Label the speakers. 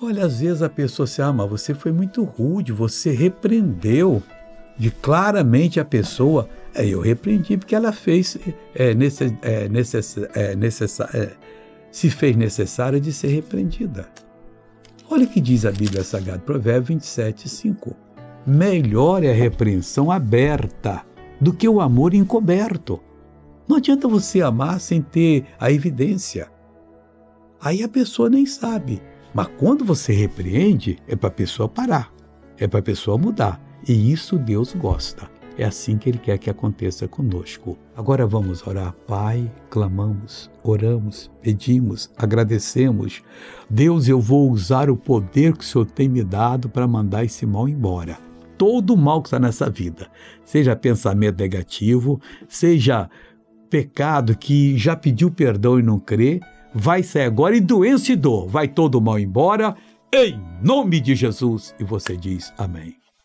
Speaker 1: Olha, às vezes a pessoa se, ah, mas você foi muito rude, você repreendeu de claramente a pessoa. É, eu repreendi porque ela fez, é, necess, é, necess, é, necess, é, se fez necessária de ser repreendida. Olha o que diz a Bíblia Sagrada, Provérbio 27, 5. Melhor é a repreensão aberta do que o amor encoberto. Não adianta você amar sem ter a evidência. Aí a pessoa nem sabe. Mas quando você repreende, é para a pessoa parar, é para a pessoa mudar. E isso Deus gosta. É assim que Ele quer que aconteça conosco. Agora vamos orar. Pai, clamamos, oramos, pedimos, agradecemos. Deus, eu vou usar o poder que o Senhor tem me dado para mandar esse mal embora. Todo mal que está nessa vida, seja pensamento negativo, seja pecado que já pediu perdão e não crê, vai sair agora e doença e dor. Vai todo o mal embora, em nome de Jesus. E você diz amém.